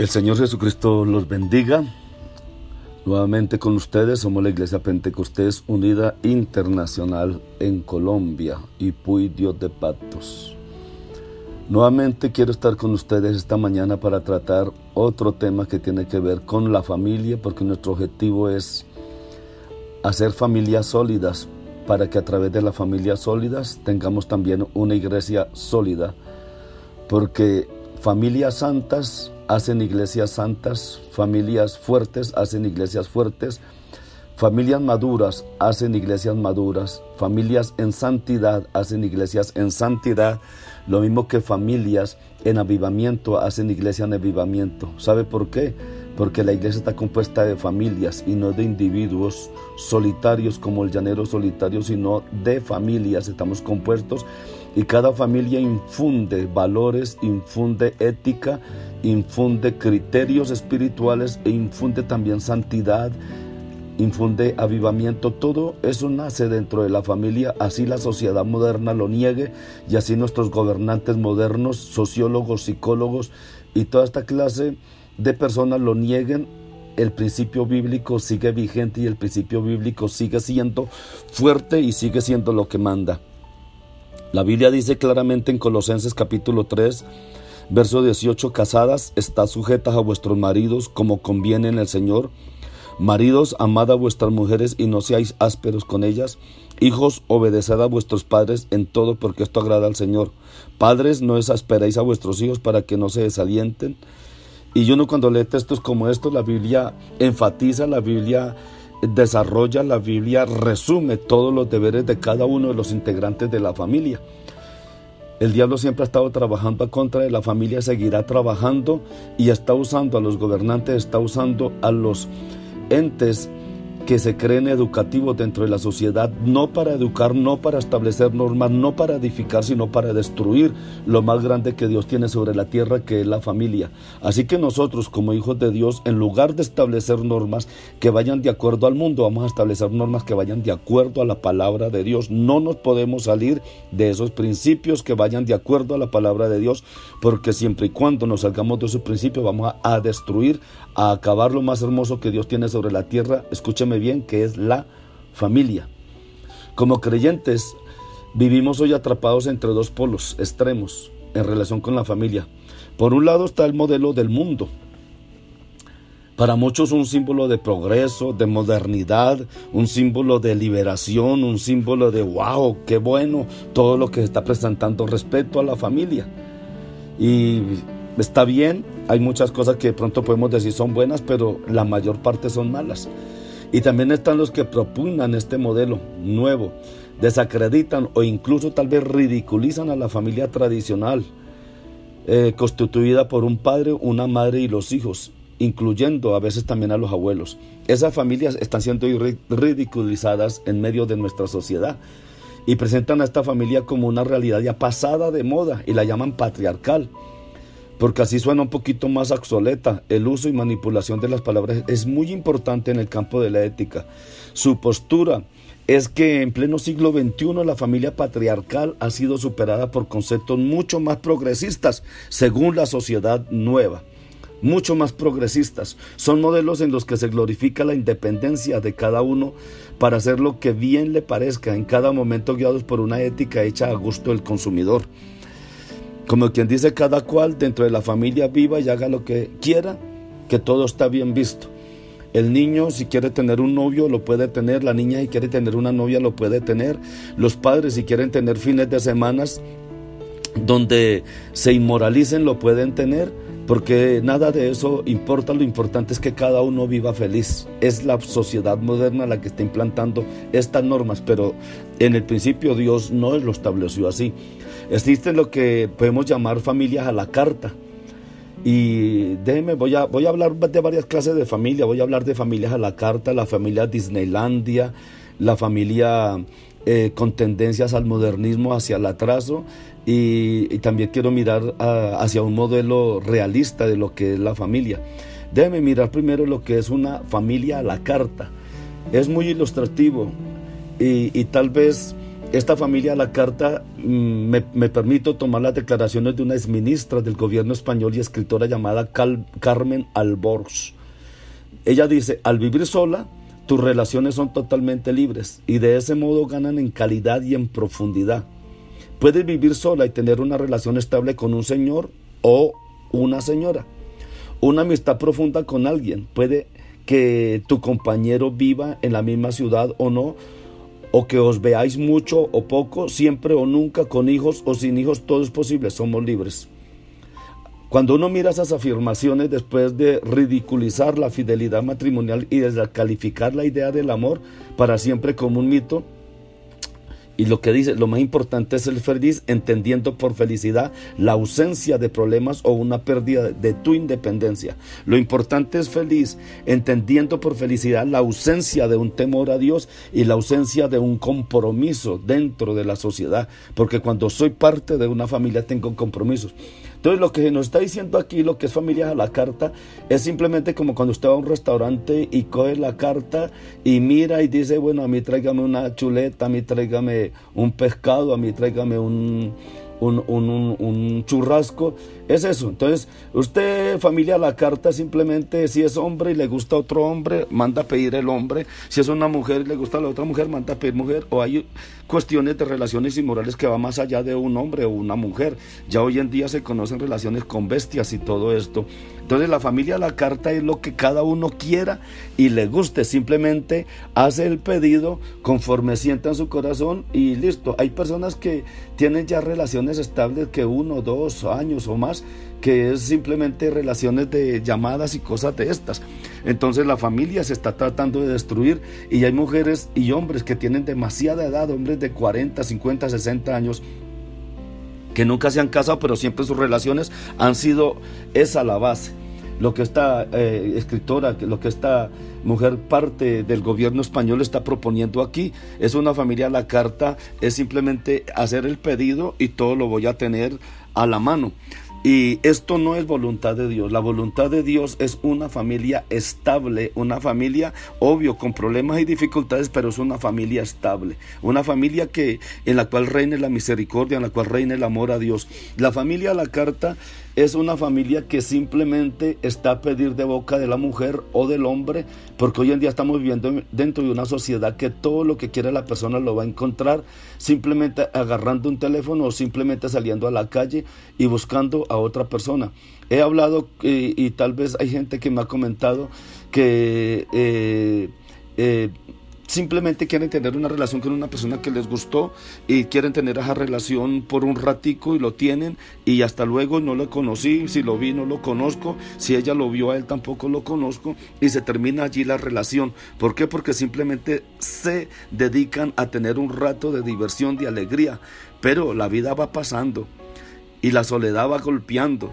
El Señor Jesucristo los bendiga. Nuevamente con ustedes somos la Iglesia Pentecostés Unida Internacional en Colombia y Puy Dios de Pactos. Nuevamente quiero estar con ustedes esta mañana para tratar otro tema que tiene que ver con la familia, porque nuestro objetivo es hacer familias sólidas para que a través de las familias sólidas tengamos también una iglesia sólida, porque familias santas hacen iglesias santas, familias fuertes hacen iglesias fuertes, familias maduras hacen iglesias maduras, familias en santidad hacen iglesias en santidad, lo mismo que familias en avivamiento hacen iglesias en avivamiento. ¿Sabe por qué? Porque la iglesia está compuesta de familias y no de individuos solitarios como el llanero solitario, sino de familias. Estamos compuestos y cada familia infunde valores, infunde ética, infunde criterios espirituales e infunde también santidad, infunde avivamiento. Todo eso nace dentro de la familia, así la sociedad moderna lo niegue y así nuestros gobernantes modernos, sociólogos, psicólogos y toda esta clase de personas lo nieguen. El principio bíblico sigue vigente y el principio bíblico sigue siendo fuerte y sigue siendo lo que manda. La Biblia dice claramente en Colosenses capítulo 3, verso 18, casadas, está sujetas a vuestros maridos como conviene en el Señor. Maridos, amad a vuestras mujeres y no seáis ásperos con ellas. Hijos, obedeced a vuestros padres en todo porque esto agrada al Señor. Padres, no exasperéis a vuestros hijos para que no se desalienten. Y yo no cuando lee textos como estos, la Biblia enfatiza, la Biblia desarrolla la Biblia, resume todos los deberes de cada uno de los integrantes de la familia. El diablo siempre ha estado trabajando contra de la familia, seguirá trabajando y está usando a los gobernantes, está usando a los entes que se creen educativos dentro de la sociedad, no para educar, no para establecer normas, no para edificar, sino para destruir lo más grande que Dios tiene sobre la tierra, que es la familia. Así que nosotros como hijos de Dios, en lugar de establecer normas que vayan de acuerdo al mundo, vamos a establecer normas que vayan de acuerdo a la palabra de Dios. No nos podemos salir de esos principios que vayan de acuerdo a la palabra de Dios, porque siempre y cuando nos salgamos de esos principios vamos a, destruir, a acabar lo más hermoso que Dios tiene sobre la tierra. Escúcheme bien, que es la familia. Como creyentes, vivimos hoy atrapados entre dos polos extremos en relación con la familia. Por un lado está el modelo del mundo. Para muchos un símbolo de progreso, de modernidad, un símbolo de liberación, un símbolo de wow, qué bueno todo lo que se está presentando respecto a la familia. Y está bien, hay muchas cosas que de pronto podemos decir son buenas, pero la mayor parte son malas. Y también están los que propugnan este modelo nuevo, desacreditan o incluso tal vez ridiculizan a la familia tradicional, eh, constituida por un padre, una madre y los hijos, incluyendo a veces también a los abuelos. Esas familias están siendo ridiculizadas en medio de nuestra sociedad y presentan a esta familia como una realidad ya pasada de moda y la llaman patriarcal porque así suena un poquito más obsoleta. El uso y manipulación de las palabras es muy importante en el campo de la ética. Su postura es que en pleno siglo XXI la familia patriarcal ha sido superada por conceptos mucho más progresistas según la sociedad nueva mucho más progresistas. Son modelos en los que se glorifica la independencia de cada uno para hacer lo que bien le parezca, en cada momento guiados por una ética hecha a gusto del consumidor. Como quien dice, cada cual dentro de la familia viva y haga lo que quiera, que todo está bien visto. El niño si quiere tener un novio lo puede tener, la niña si quiere tener una novia lo puede tener, los padres si quieren tener fines de semanas donde se inmoralicen lo pueden tener, porque nada de eso importa, lo importante es que cada uno viva feliz. Es la sociedad moderna la que está implantando estas normas, pero en el principio Dios no lo estableció así. Existen lo que podemos llamar familias a la carta. Y déjeme, voy a, voy a hablar de varias clases de familia. Voy a hablar de familias a la carta, la familia Disneylandia, la familia eh, con tendencias al modernismo, hacia el atraso. Y, también quiero mirar hacia un modelo realista de lo que es la familia. Déjeme mirar primero lo que es una familia a la carta. Es muy ilustrativo y tal vez esta familia, la carta, mm, me, permito tomar las declaraciones de una exministra del gobierno español y escritora llamada Carmen Alborz. Ella dice, al vivir sola, tus relaciones son totalmente libres y de ese modo ganan en calidad y en profundidad. Puedes vivir sola y tener una relación estable con un señor o una señora. Una amistad profunda con alguien. Puede que tu compañero viva en la misma ciudad o no, o que os veáis mucho o poco, siempre o nunca, con hijos o sin hijos, todo es posible, somos libres. Cuando uno mira esas afirmaciones después de ridiculizar la fidelidad matrimonial y descalificar la idea del amor para siempre como un mito, y lo que dice, lo más importante es el feliz, entendiendo por felicidad la ausencia de problemas o una pérdida de tu independencia. Lo importante es feliz, entendiendo por felicidad la ausencia de un temor a Dios y la ausencia de un compromiso dentro de la sociedad. Porque cuando soy parte de una familia tengo compromisos. Entonces lo que nos está diciendo aquí, lo que es familia a la carta, es simplemente como cuando usted va a un restaurante y coge la carta y mira y dice, bueno, a mí tráigame una chuleta, a mí tráigame un pescado, a mí tráigame un, un, un, un, churrasco, es eso. Entonces, usted familia la carta simplemente, si es hombre y le gusta otro hombre, manda a pedir el hombre, si es una mujer y le gusta la otra mujer, manda a pedir mujer, o hay cuestiones de relaciones inmorales que va más allá de un hombre o una mujer. Ya hoy en día se conocen relaciones con bestias y todo esto. Entonces la familia la carta es lo que cada uno quiera y le guste. Simplemente hace el pedido conforme sienta en su corazón y listo. Hay personas que tienen ya relaciones estables que uno, dos años o más, que es simplemente relaciones de llamadas y cosas de estas. Entonces la familia se está tratando de destruir y hay mujeres y hombres que tienen demasiada edad, hombres de 40, 50, 60 años que nunca se han casado, pero siempre sus relaciones han sido esa la base. Lo que esta eh, escritora, lo que esta mujer parte del gobierno español está proponiendo aquí es una familia la carta, es simplemente hacer el pedido y todo lo voy a tener a la mano. Y esto no es voluntad de Dios. La voluntad de Dios es una familia estable, una familia, obvio, con problemas y dificultades, pero es una familia estable. Una familia que, en la cual reine la misericordia, en la cual reine el amor a Dios. La familia a la carta es una familia que simplemente está a pedir de boca de la mujer o del hombre, porque hoy en día estamos viviendo dentro de una sociedad que todo lo que quiere la persona lo va a encontrar simplemente agarrando un teléfono o simplemente saliendo a la calle y buscando a otra persona. He hablado y, tal vez hay gente que me ha comentado que eh, eh, simplemente quieren tener una relación con una persona que les gustó y quieren tener esa relación por un ratico y lo tienen y hasta luego no lo conocí, si lo vi no lo conozco, si ella lo vio a él tampoco lo conozco y se termina allí la relación. ¿Por qué? Porque simplemente se dedican a tener un rato de diversión, de alegría, pero la vida va pasando y la soledad va golpeando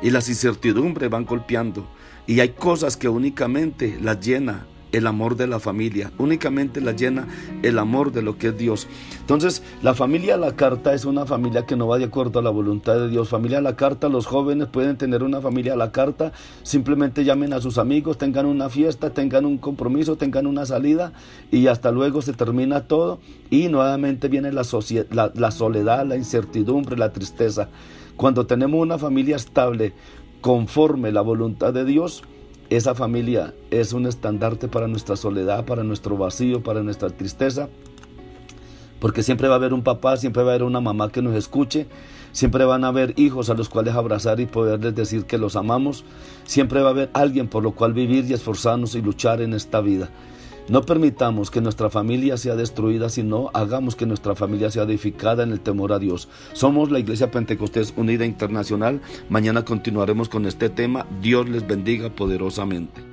y las incertidumbres van golpeando y hay cosas que únicamente las llena el amor de la familia, únicamente la llena el amor de lo que es Dios. Entonces, la familia a la carta es una familia que no va de acuerdo a la voluntad de Dios. Familia a la carta, los jóvenes pueden tener una familia a la carta, simplemente llamen a sus amigos, tengan una fiesta, tengan un compromiso, tengan una salida y hasta luego se termina todo y nuevamente viene la, la, soledad, la incertidumbre, la tristeza. Cuando tenemos una familia estable, conforme la voluntad de Dios, esa familia es un estandarte para nuestra soledad, para nuestro vacío, para nuestra tristeza. Porque siempre va a haber un papá, siempre va a haber una mamá que nos escuche, siempre van a haber hijos a los cuales abrazar y poderles decir que los amamos, siempre va a haber alguien por lo cual vivir y esforzarnos y luchar en esta vida. No permitamos que nuestra familia sea destruida, sino hagamos que nuestra familia sea edificada en el temor a Dios. Somos la Iglesia Pentecostés Unida Internacional. Mañana continuaremos con este tema. Dios les bendiga poderosamente.